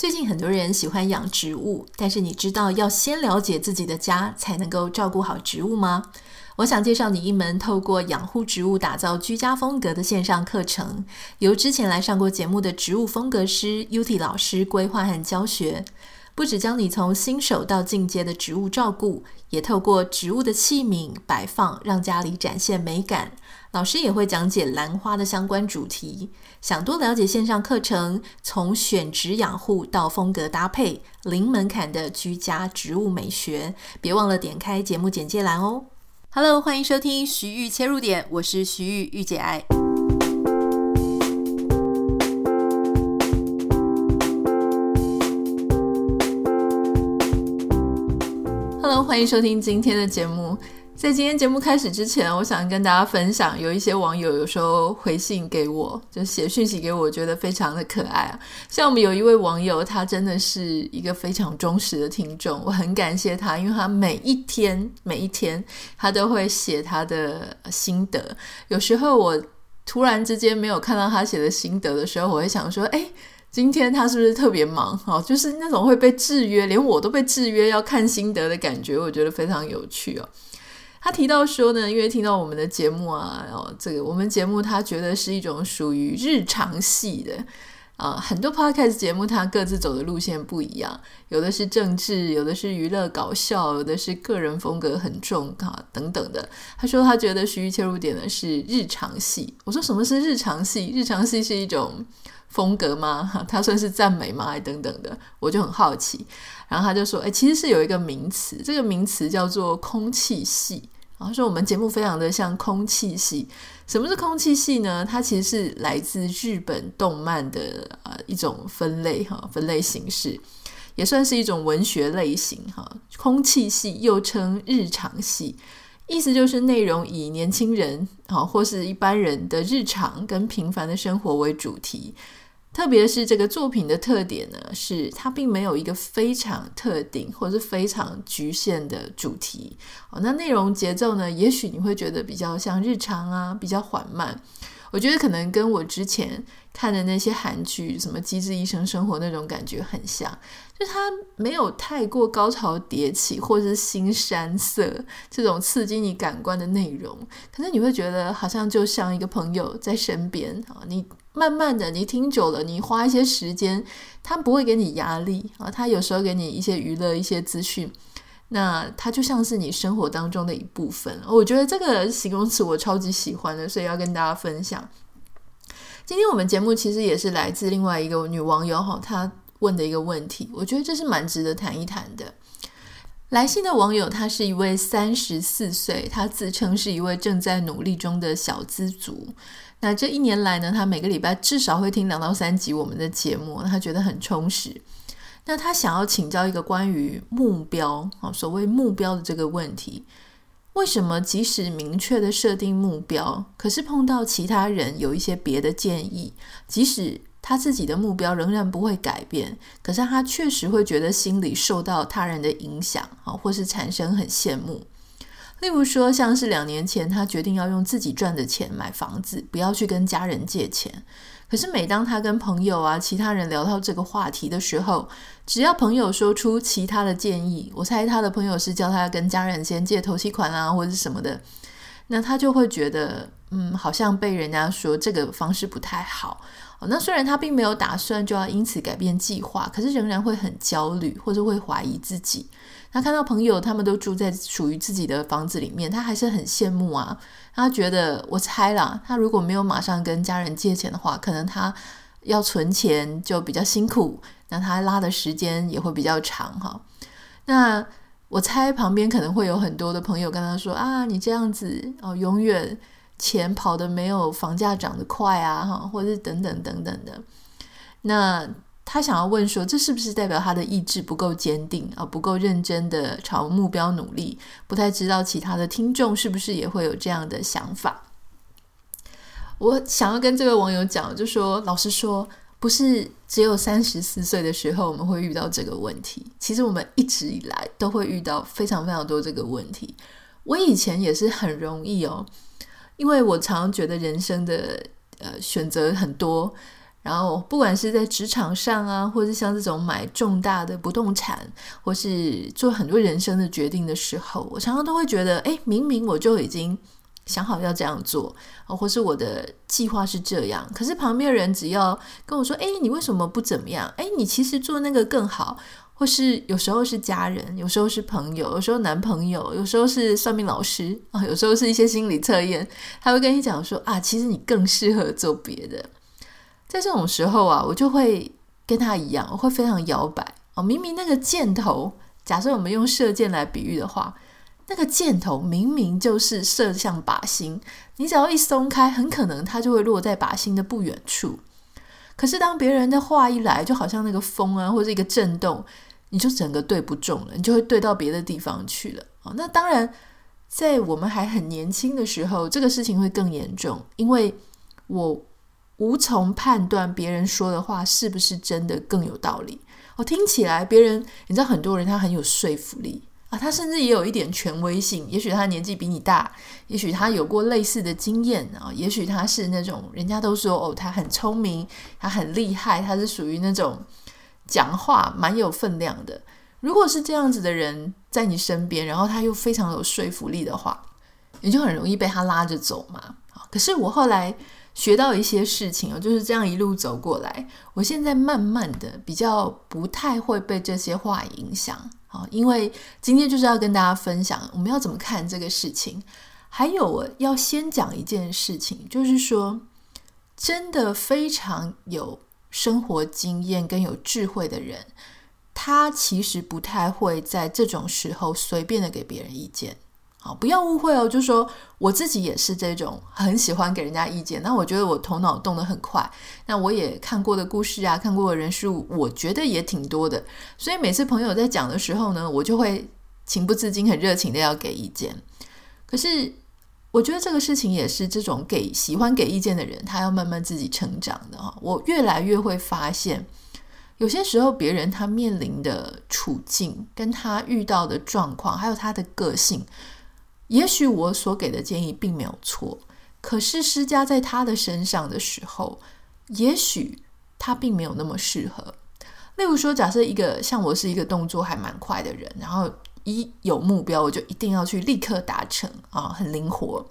最近很多人喜欢养植物，但是你知道要先了解自己的家，才能够照顾好植物吗？我想介绍你一门透过养护植物打造居家风格的线上课程，由之前来上过节目的植物风格师 U T 老师规划和教学。不只教你从新手到进阶的植物照顾，也透过植物的器皿摆放，让家里展现美感。老师也会讲解兰花的相关主题。想多了解线上课程，从选植养护到风格搭配，零门槛的居家植物美学，别忘了点开节目简介栏哦。Hello，欢迎收听徐玉切入点，我是徐玉玉姐爱。Hello，欢迎收听今天的节目。在今天节目开始之前，我想跟大家分享，有一些网友有时候回信给我，就写讯息给我，觉得非常的可爱啊。像我们有一位网友，他真的是一个非常忠实的听众，我很感谢他，因为他每一天每一天他都会写他的心得。有时候我突然之间没有看到他写的心得的时候，我会想说，哎。今天他是不是特别忙？哦，就是那种会被制约，连我都被制约要看心得的感觉，我觉得非常有趣哦。他提到说呢，因为听到我们的节目啊，然后，这个我们节目他觉得是一种属于日常系的啊，很多 podcast 节目它各自走的路线不一样，有的是政治，有的是娱乐搞笑，有的是个人风格很重啊等等的。他说他觉得徐豫切入点呢是日常戏。我说什么是日常戏？日常戏是一种。风格吗？哈他算是赞美吗？还等等的，我就很好奇。然后他就说：“哎，其实是有一个名词，这个名词叫做空气系。然后说我们节目非常的像空气系。什么是空气系呢？它其实是来自日本动漫的呃一种分类哈，分类形式，也算是一种文学类型哈。空气系又称日常系，意思就是内容以年轻人啊或是一般人的日常跟平凡的生活为主题。”特别是这个作品的特点呢，是它并没有一个非常特定或者是非常局限的主题。哦，那内容节奏呢，也许你会觉得比较像日常啊，比较缓慢。我觉得可能跟我之前看的那些韩剧，什么《机智医生生活》那种感觉很像，就它没有太过高潮迭起或者是新山色这种刺激你感官的内容，可是你会觉得好像就像一个朋友在身边啊，你慢慢的你听久了，你花一些时间，他不会给你压力啊，他有时候给你一些娱乐、一些资讯。那它就像是你生活当中的一部分，我觉得这个形容词我超级喜欢的，所以要跟大家分享。今天我们节目其实也是来自另外一个女网友哈，她问的一个问题，我觉得这是蛮值得谈一谈的。来信的网友她是一位三十四岁，她自称是一位正在努力中的小资族。那这一年来呢，她每个礼拜至少会听两到三集我们的节目，她觉得很充实。那他想要请教一个关于目标啊，所谓目标的这个问题，为什么即使明确的设定目标，可是碰到其他人有一些别的建议，即使他自己的目标仍然不会改变，可是他确实会觉得心里受到他人的影响啊，或是产生很羡慕。例如说，像是两年前他决定要用自己赚的钱买房子，不要去跟家人借钱。可是每当他跟朋友啊、其他人聊到这个话题的时候，只要朋友说出其他的建议，我猜他的朋友是叫他跟家人先借头期款啊，或者什么的，那他就会觉得，嗯，好像被人家说这个方式不太好。那虽然他并没有打算就要因此改变计划，可是仍然会很焦虑，或者会怀疑自己。他看到朋友他们都住在属于自己的房子里面，他还是很羡慕啊。他觉得，我猜啦，他如果没有马上跟家人借钱的话，可能他要存钱就比较辛苦，那他拉的时间也会比较长哈。那我猜旁边可能会有很多的朋友跟他说啊，你这样子哦，永远钱跑得没有房价涨得快啊，哈，或者是等等等等的。那。他想要问说，这是不是代表他的意志不够坚定啊，不够认真的朝目标努力？不太知道其他的听众是不是也会有这样的想法。我想要跟这位网友讲，就说老实说，不是只有三十四岁的时候我们会遇到这个问题，其实我们一直以来都会遇到非常非常多这个问题。我以前也是很容易哦，因为我常常觉得人生的呃选择很多。然后不管是在职场上啊，或是像这种买重大的不动产，或是做很多人生的决定的时候，我常常都会觉得，哎，明明我就已经想好要这样做，或是我的计划是这样，可是旁边人只要跟我说，哎，你为什么不怎么样？哎，你其实做那个更好。或是有时候是家人，有时候是朋友，有时候男朋友，有时候是算命老师啊，有时候是一些心理测验，他会跟你讲说啊，其实你更适合做别的。在这种时候啊，我就会跟他一样，我会非常摇摆哦。明明那个箭头，假设我们用射箭来比喻的话，那个箭头明明就是射向靶心，你只要一松开，很可能它就会落在靶心的不远处。可是当别人的话一来，就好像那个风啊，或者一个震动。你就整个对不中了，你就会对到别的地方去了。哦，那当然，在我们还很年轻的时候，这个事情会更严重，因为我无从判断别人说的话是不是真的更有道理。哦，听起来别人，你知道很多人他很有说服力啊，他甚至也有一点权威性。也许他年纪比你大，也许他有过类似的经验啊，也许他是那种人家都说哦，他很聪明，他很厉害，他是属于那种。讲话蛮有分量的。如果是这样子的人在你身边，然后他又非常有说服力的话，你就很容易被他拉着走嘛。可是我后来学到一些事情哦，就是这样一路走过来，我现在慢慢的比较不太会被这些话影响啊。因为今天就是要跟大家分享我们要怎么看这个事情。还有我要先讲一件事情，就是说真的非常有。生活经验跟有智慧的人，他其实不太会在这种时候随便的给别人意见。好，不要误会哦，就说我自己也是这种很喜欢给人家意见。那我觉得我头脑动得很快，那我也看过的故事啊，看过的人事物，我觉得也挺多的。所以每次朋友在讲的时候呢，我就会情不自禁、很热情的要给意见。可是。我觉得这个事情也是这种给喜欢给意见的人，他要慢慢自己成长的哈。我越来越会发现，有些时候别人他面临的处境，跟他遇到的状况，还有他的个性，也许我所给的建议并没有错，可是施加在他的身上的时候，也许他并没有那么适合。例如说，假设一个像我是一个动作还蛮快的人，然后。一有目标，我就一定要去立刻达成啊，很灵活。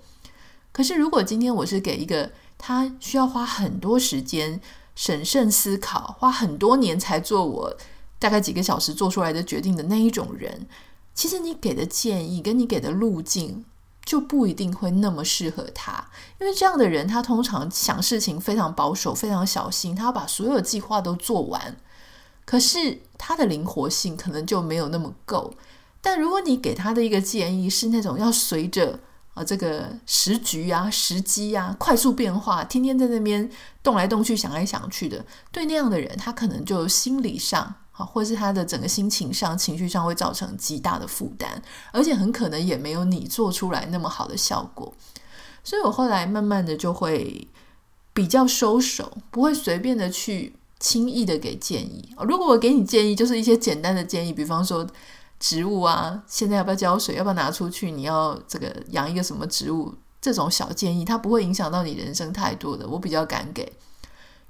可是，如果今天我是给一个他需要花很多时间审慎思考，花很多年才做我大概几个小时做出来的决定的那一种人，其实你给的建议跟你给的路径就不一定会那么适合他，因为这样的人他通常想事情非常保守、非常小心，他要把所有计划都做完，可是他的灵活性可能就没有那么够。但如果你给他的一个建议是那种要随着啊这个时局啊、时机啊快速变化，天天在那边动来动去、想来想去的，对那样的人，他可能就心理上或是他的整个心情上、情绪上会造成极大的负担，而且很可能也没有你做出来那么好的效果。所以我后来慢慢的就会比较收手，不会随便的去轻易的给建议。如果我给你建议，就是一些简单的建议，比方说。植物啊，现在要不要浇水？要不要拿出去？你要这个养一个什么植物？这种小建议，它不会影响到你人生太多的。我比较敢给，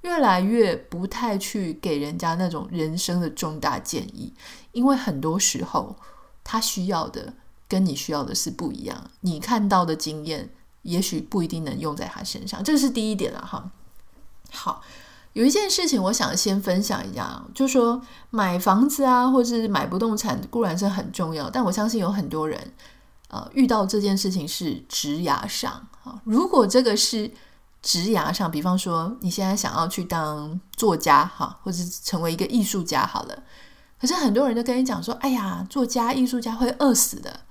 越来越不太去给人家那种人生的重大建议，因为很多时候他需要的跟你需要的是不一样。你看到的经验，也许不一定能用在他身上。这是第一点了哈。好。有一件事情，我想先分享一下，就说买房子啊，或是买不动产固然是很重要，但我相信有很多人，呃，遇到这件事情是职涯上啊。如果这个是职涯上，比方说你现在想要去当作家哈，或者成为一个艺术家好了，可是很多人都跟你讲说，哎呀，作家、艺术家会饿死的。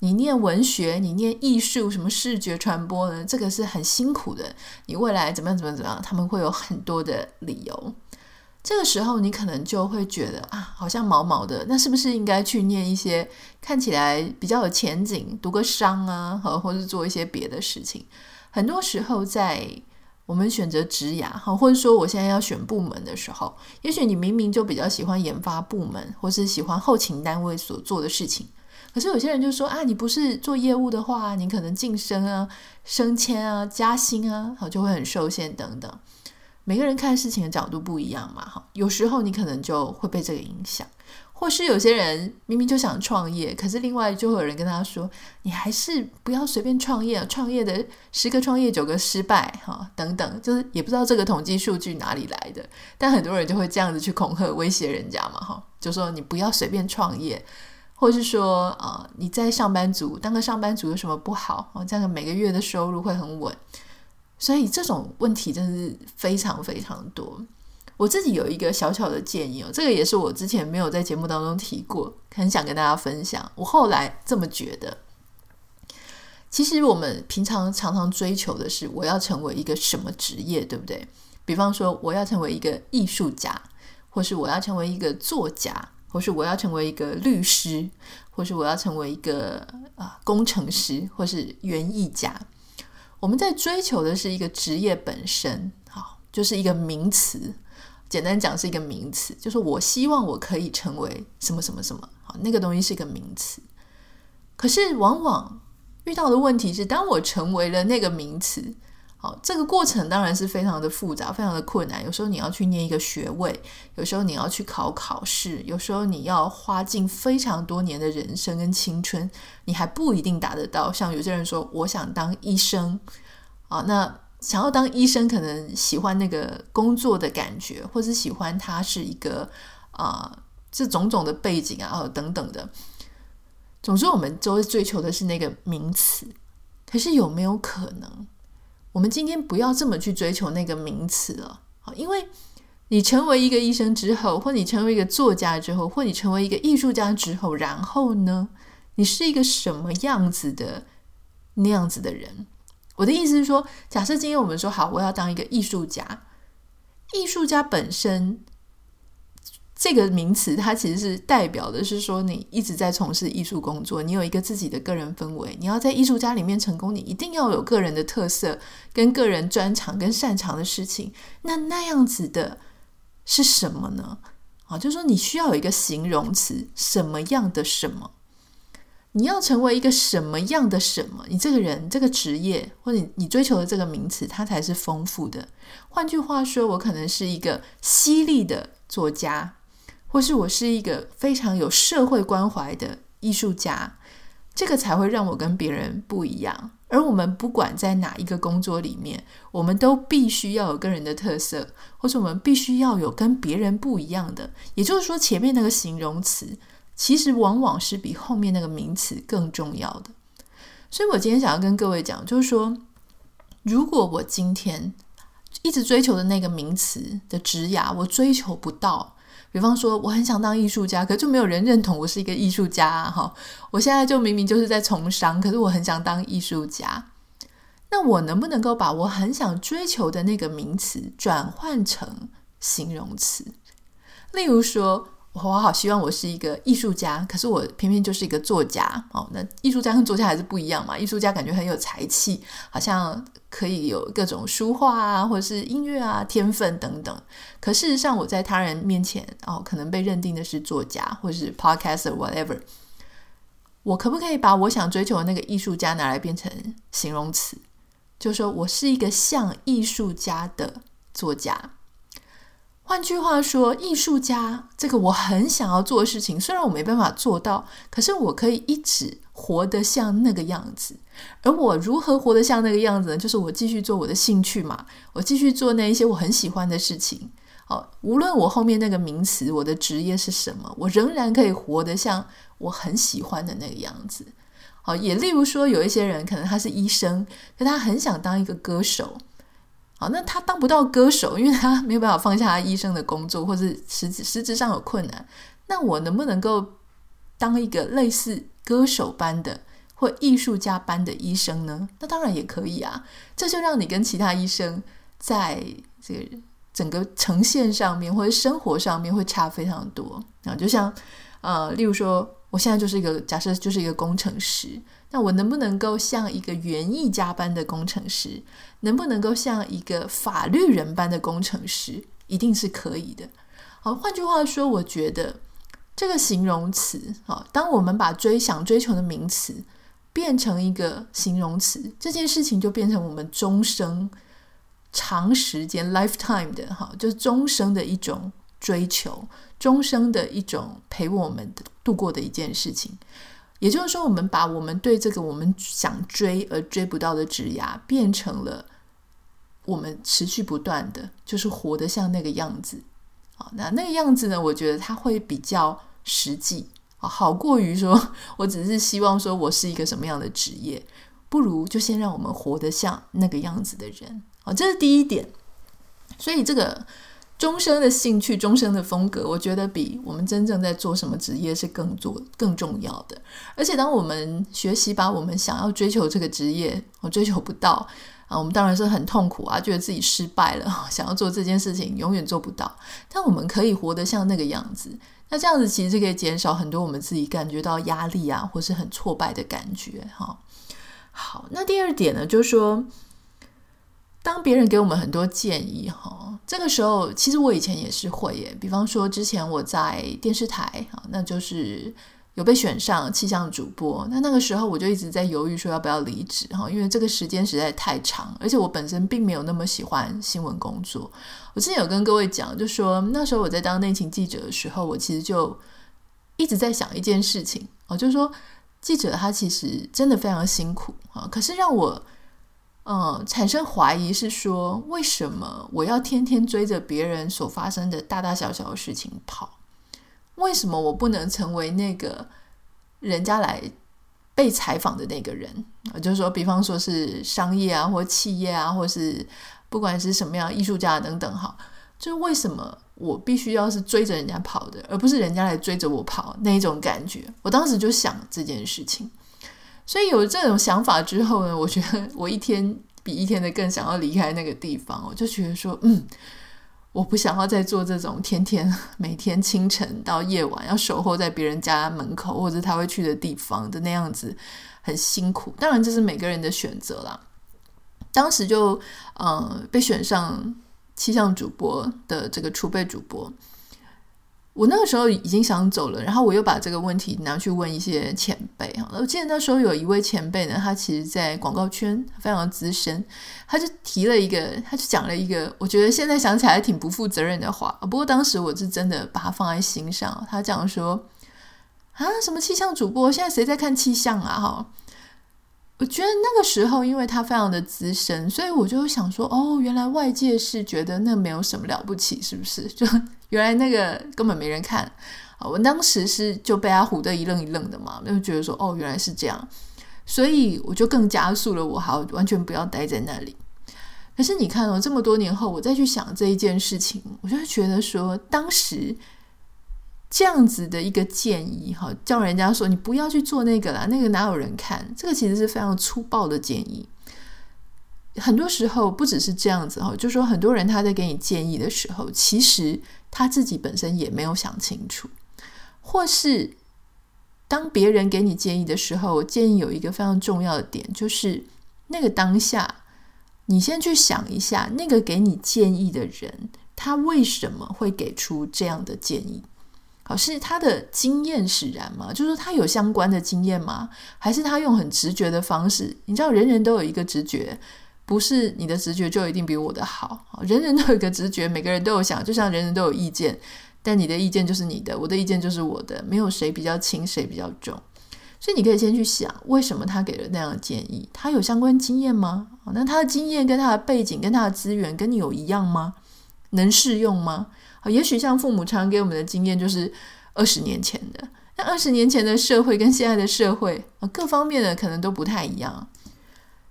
你念文学，你念艺术，什么视觉传播呢？这个是很辛苦的。你未来怎么样？怎么样？怎么样？他们会有很多的理由。这个时候，你可能就会觉得啊，好像毛毛的。那是不是应该去念一些看起来比较有前景，读个商啊，和或者做一些别的事情？很多时候，在我们选择职涯，哈，或者说我现在要选部门的时候，也许你明明就比较喜欢研发部门，或是喜欢后勤单位所做的事情。可是有些人就说啊，你不是做业务的话，你可能晋升啊、升迁啊、加薪啊，好就会很受限等等。每个人看事情的角度不一样嘛，哈，有时候你可能就会被这个影响。或是有些人明明就想创业，可是另外就会有人跟他说：“你还是不要随便创业，创业的十个创业九个失败，哈，等等，就是也不知道这个统计数据哪里来的。”但很多人就会这样子去恐吓、威胁人家嘛，哈，就说你不要随便创业，或是说啊、你在上班族当个上班族有什么不好？哦，这样每个月的收入会很稳。所以这种问题真的是非常非常多。我自己有一个小小的建议哦，这个也是我之前没有在节目当中提过，很想跟大家分享。我后来这么觉得，其实我们平常常常追求的是我要成为一个什么职业，对不对？比方说我要成为一个艺术家，或是我要成为一个作家，或是我要成为一个律师，或是我要成为一个啊工程师，或是园艺家。我们在追求的是一个职业本身，好，就是一个名词。简单讲是一个名词，就是我希望我可以成为什么什么什么，好，那个东西是一个名词。可是往往遇到的问题是，当我成为了那个名词，好，这个过程当然是非常的复杂，非常的困难。有时候你要去念一个学位，有时候你要去考考试，有时候你要花尽非常多年的人生跟青春，你还不一定达得到。像有些人说，我想当医生，啊，那。想要当医生，可能喜欢那个工作的感觉，或者喜欢他是一个啊、这种种的背景啊，哦，等等的。总之，我们都追求的是那个名词。可是有没有可能，我们今天不要这么去追求那个名词了？啊因为你成为一个医生之后，或你成为一个作家之后，或你成为一个艺术家之后，然后呢，你是一个什么样子的那样子的人？我的意思是说，假设今天我们说好，我要当一个艺术家。艺术家本身这个名词，它其实是代表的是说，你一直在从事艺术工作，你有一个自己的个人氛围。你要在艺术家里面成功，你一定要有个人的特色、跟个人专长、跟擅长的事情。那那样子的是什么呢？啊，就是说你需要有一个形容词，什么样的什么。你要成为一个什么样的什么？你这个人、这个职业，或者你追求的这个名词，它才是丰富的。换句话说，我可能是一个犀利的作家，或是我是一个非常有社会关怀的艺术家，这个才会让我跟别人不一样。而我们不管在哪一个工作里面，我们都必须要有个人的特色，或者我们必须要有跟别人不一样的。也就是说，前面那个形容词。其实往往是比后面那个名词更重要的，所以我今天想要跟各位讲，就是说，如果我今天一直追求的那个名词的职涯，我追求不到，比方说我很想当艺术家，可就没有人认同我是一个艺术家哈。我现在就明明就是在从商，可是我很想当艺术家，那我能不能够把我很想追求的那个名词转换成形容词？例如说。我好希望我是一个艺术家，可是我偏偏就是一个作家哦。那艺术家跟作家还是不一样嘛？艺术家感觉很有才气，好像可以有各种书画啊，或者是音乐啊、天分等等。可事实上，我在他人面前哦，可能被认定的是作家，或是 podcaster whatever。我可不可以把我想追求的那个艺术家拿来变成形容词？就是说我是一个像艺术家的作家。换句话说，艺术家这个我很想要做的事情，虽然我没办法做到，可是我可以一直活得像那个样子。而我如何活得像那个样子呢？就是我继续做我的兴趣嘛，我继续做那一些我很喜欢的事情。哦，无论我后面那个名词，我的职业是什么，我仍然可以活得像我很喜欢的那个样子。好，也例如说，有一些人可能他是医生，可他很想当一个歌手。好，那他当不到歌手，因为他没有办法放下他医生的工作，或是实质实质上有困难。那我能不能够当一个类似歌手般的或艺术家般的医生呢？那当然也可以啊。这就让你跟其他医生在这个整个呈现上面或者生活上面会差非常多啊。就像呃，例如说，我现在就是一个假设，就是一个工程师。那我能不能够像一个园艺家般的工程师？能不能够像一个法律人般的工程师？一定是可以的。好，换句话说，我觉得这个形容词，好，当我们把追想追求的名词变成一个形容词，这件事情就变成我们终生长时间 lifetime 的哈，就是终生的一种追求，终生的一种陪我们度过的一件事情。也就是说，我们把我们对这个我们想追而追不到的职涯，变成了我们持续不断的，就是活得像那个样子。啊，那那个样子呢？我觉得它会比较实际啊，好过于说我只是希望说我是一个什么样的职业，不如就先让我们活得像那个样子的人啊，这是第一点。所以这个。终生的兴趣，终生的风格，我觉得比我们真正在做什么职业是更做更重要的。而且，当我们学习把我们想要追求这个职业，我追求不到啊，我们当然是很痛苦啊，觉得自己失败了，想要做这件事情永远做不到。但我们可以活得像那个样子，那这样子其实可以减少很多我们自己感觉到压力啊，或是很挫败的感觉。哈，好，那第二点呢，就是说。当别人给我们很多建议，哈，这个时候其实我以前也是会耶。比方说，之前我在电视台，那就是有被选上气象主播。那那个时候我就一直在犹豫，说要不要离职，哈，因为这个时间实在太长，而且我本身并没有那么喜欢新闻工作。我之前有跟各位讲，就说那时候我在当内勤记者的时候，我其实就一直在想一件事情，哦，就是说记者他其实真的非常辛苦啊，可是让我。嗯，产生怀疑是说，为什么我要天天追着别人所发生的大大小小的事情跑？为什么我不能成为那个人家来被采访的那个人？就是说，比方说是商业啊，或企业啊，或是不管是什么样艺术家等等，哈，就是为什么我必须要是追着人家跑的，而不是人家来追着我跑那一种感觉？我当时就想这件事情。所以有这种想法之后呢，我觉得我一天比一天的更想要离开那个地方。我就觉得说，嗯，我不想要再做这种天天每天清晨到夜晚要守候在别人家门口或者他会去的地方的那样子，很辛苦。当然这是每个人的选择啦。当时就嗯被选上气象主播的这个储备主播。我那个时候已经想走了，然后我又把这个问题拿去问一些前辈哈。我记得那时候有一位前辈呢，他其实在广告圈非常资深，他就提了一个，他就讲了一个，我觉得现在想起来挺不负责任的话。不过当时我是真的把它放在心上。他讲说啊，什么气象主播，现在谁在看气象啊？哈，我觉得那个时候因为他非常的资深，所以我就想说，哦，原来外界是觉得那没有什么了不起，是不是？就。原来那个根本没人看啊！我当时是就被他唬得一愣一愣的嘛，就觉得说哦，原来是这样，所以我就更加速了，我好完全不要待在那里。可是你看哦，这么多年后，我再去想这一件事情，我就觉得说，当时这样子的一个建议哈，叫人家说你不要去做那个啦，那个哪有人看？这个其实是非常粗暴的建议。很多时候不只是这样子哈，就说很多人他在给你建议的时候，其实。他自己本身也没有想清楚，或是当别人给你建议的时候，建议有一个非常重要的点，就是那个当下，你先去想一下，那个给你建议的人，他为什么会给出这样的建议？好，是他的经验使然吗？就是说他有相关的经验吗？还是他用很直觉的方式？你知道，人人都有一个直觉。不是你的直觉就一定比我的好，人人都有一个直觉，每个人都有想，就像人人都有意见，但你的意见就是你的，我的意见就是我的，没有谁比较轻，谁比较重。所以你可以先去想，为什么他给了那样的建议？他有相关经验吗？那他的经验跟他的背景跟他的资源跟你有一样吗？能适用吗？也许像父母常给我们的经验就是二十年前的，那二十年前的社会跟现在的社会啊，各方面的可能都不太一样。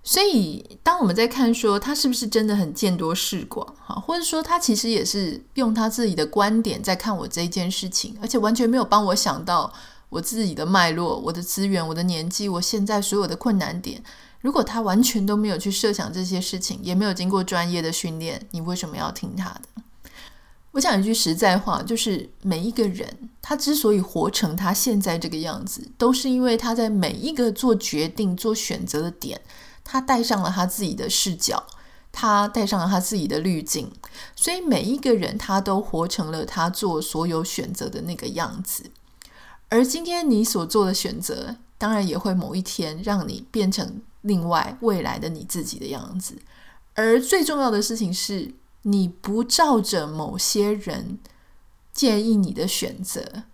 所以，当我们在看说他是不是真的很见多识广，哈，或者说他其实也是用他自己的观点在看我这一件事情，而且完全没有帮我想到我自己的脉络、我的资源、我的年纪、我现在所有的困难点。如果他完全都没有去设想这些事情，也没有经过专业的训练，你为什么要听他的？我讲一句实在话，就是每一个人他之所以活成他现在这个样子，都是因为他在每一个做决定、做选择的点。他带上了他自己的视角，他带上了他自己的滤镜，所以每一个人他都活成了他做所有选择的那个样子。而今天你所做的选择，当然也会某一天让你变成另外未来的你自己的样子。而最重要的事情是，你不照着某些人建议你的选择，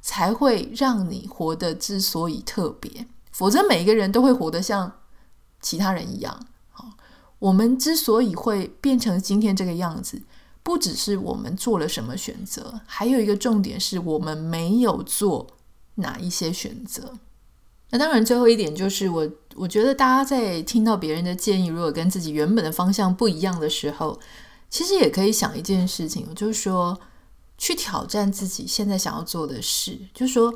才会让你活得之所以特别。否则，每一个人都会活得像其他人一样。好，我们之所以会变成今天这个样子，不只是我们做了什么选择，还有一个重点是我们没有做哪一些选择。那当然，最后一点就是我，我觉得大家在听到别人的建议，如果跟自己原本的方向不一样的时候，其实也可以想一件事情，就是说，去挑战自己现在想要做的事，就是说，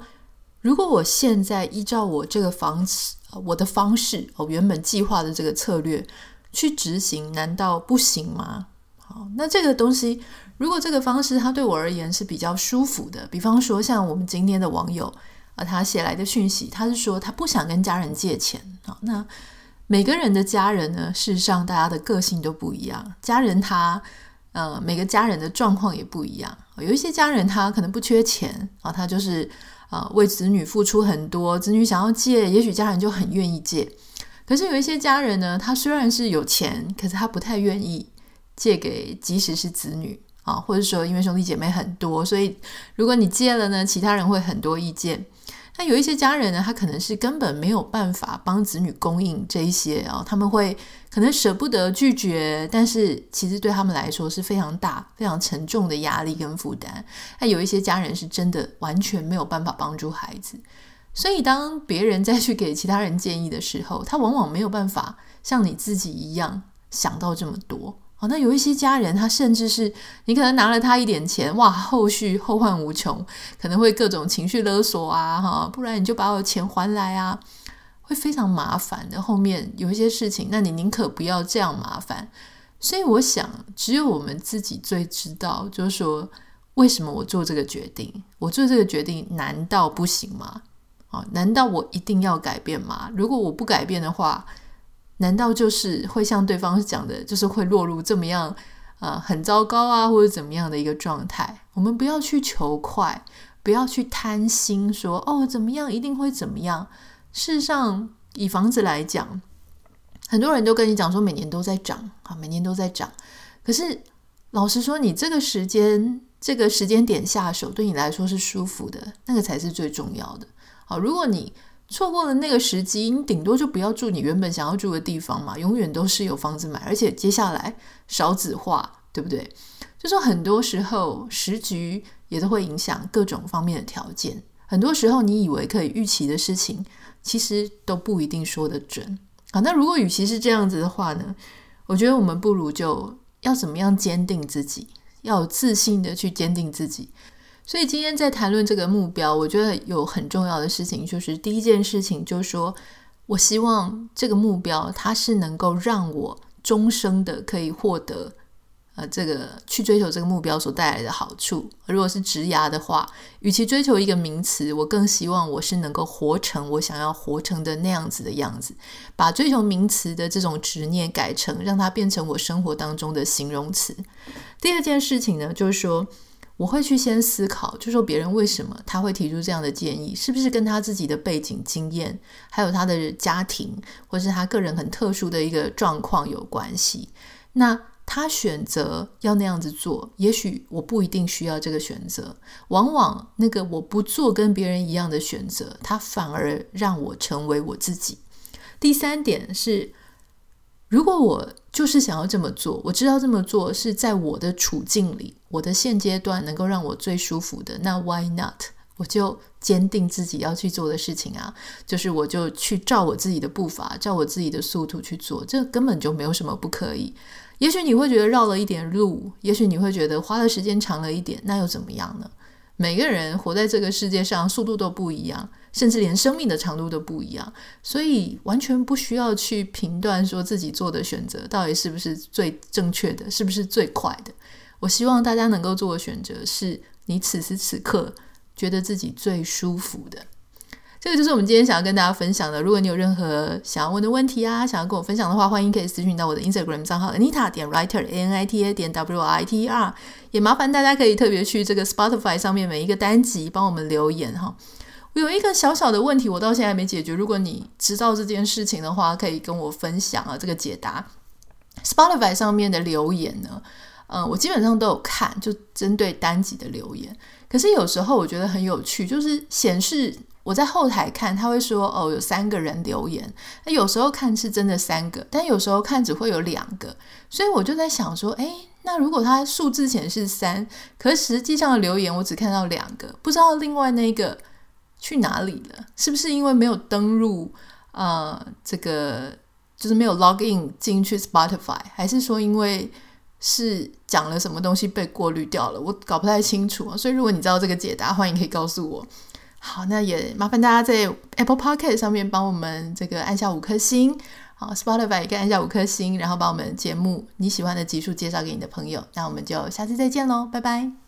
如果我现在依照我这个方式，我的方式，我原本计划的这个策略去执行，难道不行吗？好，那这个东西，如果这个方式它对我而言是比较舒服的，比方说像我们今天的网友啊，他写来的讯息，他是说他不想跟家人借钱。好，那每个人的家人呢，事实上大家的个性都不一样，家人他呃每个家人的状况也不一样，有一些家人他可能不缺钱啊，他就是啊、为子女付出很多，子女想要借，也许家人就很愿意借。可是有一些家人呢，他虽然是有钱，可是他不太愿意。借给即使是子女啊，或者说因为兄弟姐妹很多，所以如果你借了呢，其他人会很多意见。那有一些家人呢，他可能是根本没有办法帮子女供应这一些啊，他们会可能舍不得拒绝，但是其实对他们来说是非常大、非常沉重的压力跟负担。那有一些家人是真的完全没有办法帮助孩子，所以当别人再去给其他人建议的时候，他往往没有办法像你自己一样想到这么多。好，那有一些家人，他甚至是你可能拿了他一点钱，哇，后续后患无穷，可能会各种情绪勒索啊，哈，不然你就把我的钱还来啊，会非常麻烦的。后面有一些事情，那你宁可不要这样麻烦。所以我想，只有我们自己最知道，就是说，为什么我做这个决定？我做这个决定难道不行吗？啊，难道我一定要改变吗？如果我不改变的话，难道就是会像对方讲的，就是会落入这么样，呃，很糟糕啊，或者怎么样的一个状态？我们不要去求快，不要去贪心说，说哦怎么样一定会怎么样。事实上，以房子来讲，很多人都跟你讲说每年都在涨啊，每年都在涨。可是老实说，你这个时间这个时间点下手，对你来说是舒服的，那个才是最重要的。好，如果你错过了那个时机，你顶多就不要住你原本想要住的地方嘛，永远都是有房子买，而且接下来少子化，对不对？就说很多时候时局也都会影响各种方面的条件，很多时候你以为可以预期的事情，其实都不一定说得准。好，那如果与其是这样子的话呢，我觉得我们不如就要怎么样坚定自己，要有自信的去坚定自己。所以今天在谈论这个目标，我觉得有很重要的事情，就是第一件事情就是说，我希望这个目标它是能够让我终生的可以获得，呃，这个去追求这个目标所带来的好处。如果是职涯的话，与其追求一个名词，我更希望我是能够活成我想要活成的那样子的样子，把追求名词的这种执念改成让它变成我生活当中的形容词。第二件事情呢，就是说。我会去先思考，就说别人为什么他会提出这样的建议，是不是跟他自己的背景经验，还有他的家庭，或是他个人很特殊的一个状况有关系？那他选择要那样子做，也许我不一定需要这个选择。往往那个我不做跟别人一样的选择，他反而让我成为我自己。第三点是。如果我就是想要这么做，我知道这么做是在我的处境里，我的现阶段能够让我最舒服的，那 why not？我就坚定自己要去做的事情啊，就是我就去照我自己的步伐，照我自己的速度去做，这根本就没有什么不可以。也许你会觉得绕了一点路，也许你会觉得花的时间长了一点，那又怎么样呢？每个人活在这个世界上，速度都不一样。甚至连生命的长度都不一样，所以完全不需要去评断说自己做的选择到底是不是最正确的，是不是最快的。我希望大家能够做的选择是你此时此刻觉得自己最舒服的。这个就是我们今天想要跟大家分享的。如果你有任何想要问的问题啊，想要跟我分享的话，欢迎可以私讯到我的 Instagram 账号 Anita 点 Writer A N I T A 点 witer。也麻烦大家可以特别去这个 Spotify 上面每一个单集帮我们留言哈。有一个小小的问题，我到现在还没解决。如果你知道这件事情的话，可以跟我分享啊，这个解答。Spotify 上面的留言呢，嗯、呃，我基本上都有看，就针对单集的留言。可是有时候我觉得很有趣，就是显示我在后台看，他会说哦，有三个人留言。那有时候看是真的三个，但有时候看只会有两个。所以我就在想说，诶，那如果他数字显示三，可实际上的留言我只看到两个，不知道另外那个去哪里了？是不是因为没有登入？呃，这个就是没有 log in 进去 Spotify，还是说因为是讲了什么东西被过滤掉了？我搞不太清楚。所以如果你知道这个解答，欢迎可以告诉我。好，那也麻烦大家在 Apple Podcast 上面帮我们这个按下五颗星。好，Spotify 也可以按下五颗星，然后把我们节目你喜欢的集数介绍给你的朋友。那我们就下次再见喽，拜拜。